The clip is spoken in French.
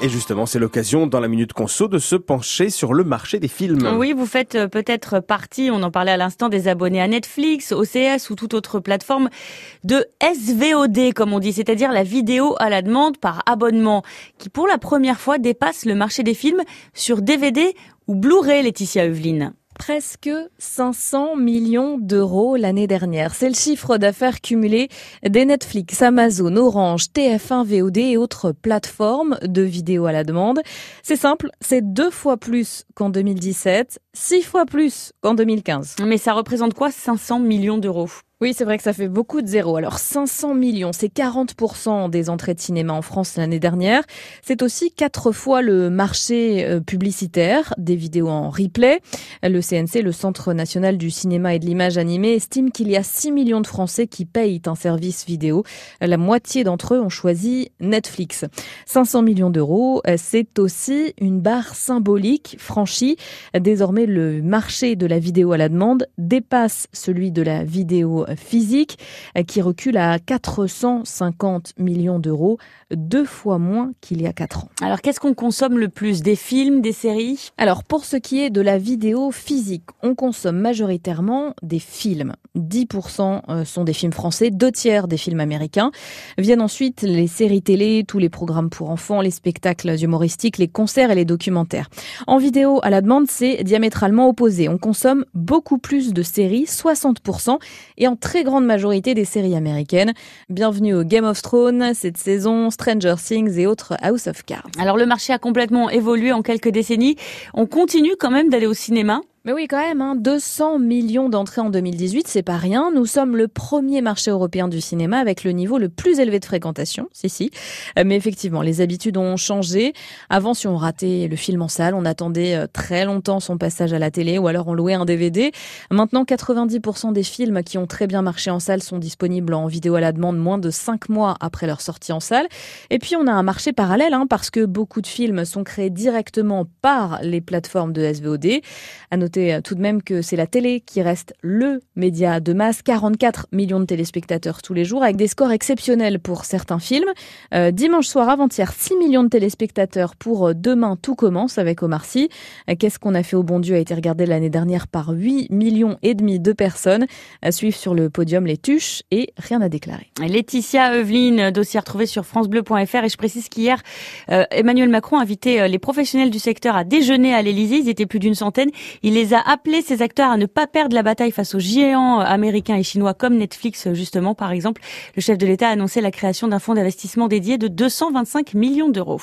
Et justement, c'est l'occasion dans la Minute Conso de se pencher sur le marché des films. Oui, vous faites euh, peut-être partie, on en parlait à l'instant, des abonnés à Netflix, OCS ou toute autre plateforme de SVOD, comme on dit, c'est-à-dire la vidéo à la demande par abonnement, qui pour la première fois dépasse le marché des films sur DVD ou Blu-ray, Laetitia Eveline presque 500 millions d'euros l'année dernière. C'est le chiffre d'affaires cumulé des Netflix, Amazon, Orange, TF1, VOD et autres plateformes de vidéos à la demande. C'est simple, c'est deux fois plus qu'en 2017, six fois plus qu'en 2015. Mais ça représente quoi 500 millions d'euros? Oui, c'est vrai que ça fait beaucoup de zéros. Alors 500 millions, c'est 40% des entrées de cinéma en France l'année dernière. C'est aussi quatre fois le marché euh, publicitaire des vidéos en replay. Le CNC, le Centre national du cinéma et de l'image animée, estime qu'il y a 6 millions de Français qui payent un service vidéo. La moitié d'entre eux ont choisi Netflix. 500 millions d'euros, euh, c'est aussi une barre symbolique franchie. Désormais, le marché de la vidéo à la demande dépasse celui de la vidéo physique euh, qui recule à 450 millions d'euros, deux fois moins qu'il y a quatre ans. Alors qu'est-ce qu'on consomme le plus? Des films, des séries? Alors pour ce qui est de la vidéo physique, on consomme majoritairement des films. 10% euh, sont des films français, deux tiers des films américains. Viennent ensuite les séries télé, tous les programmes pour enfants, les spectacles humoristiques, les concerts et les documentaires. En vidéo à la demande, c'est diamétralement opposé. On consomme beaucoup plus de séries, 60%, et en très grande majorité des séries américaines. Bienvenue au Game of Thrones, cette saison, Stranger Things et autres House of Cards. Alors le marché a complètement évolué en quelques décennies. On continue quand même d'aller au cinéma mais oui, quand même, hein, 200 millions d'entrées en 2018, c'est pas rien. Nous sommes le premier marché européen du cinéma avec le niveau le plus élevé de fréquentation. Si, si. Euh, mais effectivement, les habitudes ont changé. Avant, si on ratait le film en salle, on attendait euh, très longtemps son passage à la télé ou alors on louait un DVD. Maintenant, 90% des films qui ont très bien marché en salle sont disponibles en vidéo à la demande moins de 5 mois après leur sortie en salle. Et puis, on a un marché parallèle, hein, parce que beaucoup de films sont créés directement par les plateformes de SVOD. Noter euh, tout de même que c'est la télé qui reste le média de masse, 44 millions de téléspectateurs tous les jours, avec des scores exceptionnels pour certains films. Euh, dimanche soir avant-hier, 6 millions de téléspectateurs pour euh, Demain tout commence avec Omar Sy. Qu'est-ce qu'on a fait au bon Dieu a été regardé l'année dernière par 8 millions et demi de personnes. À suivre sur le podium les tuches et rien à déclarer. Laetitia Eveline, dossier retrouvé sur francebleu.fr et je précise qu'hier, Emmanuel Macron a invité les professionnels du secteur à déjeuner à l'Elysée. Ils étaient plus d'une centaine. Les a appelé ses acteurs à ne pas perdre la bataille face aux géants américains et chinois comme Netflix justement par exemple. Le chef de l'État a annoncé la création d'un fonds d'investissement dédié de 225 millions d'euros.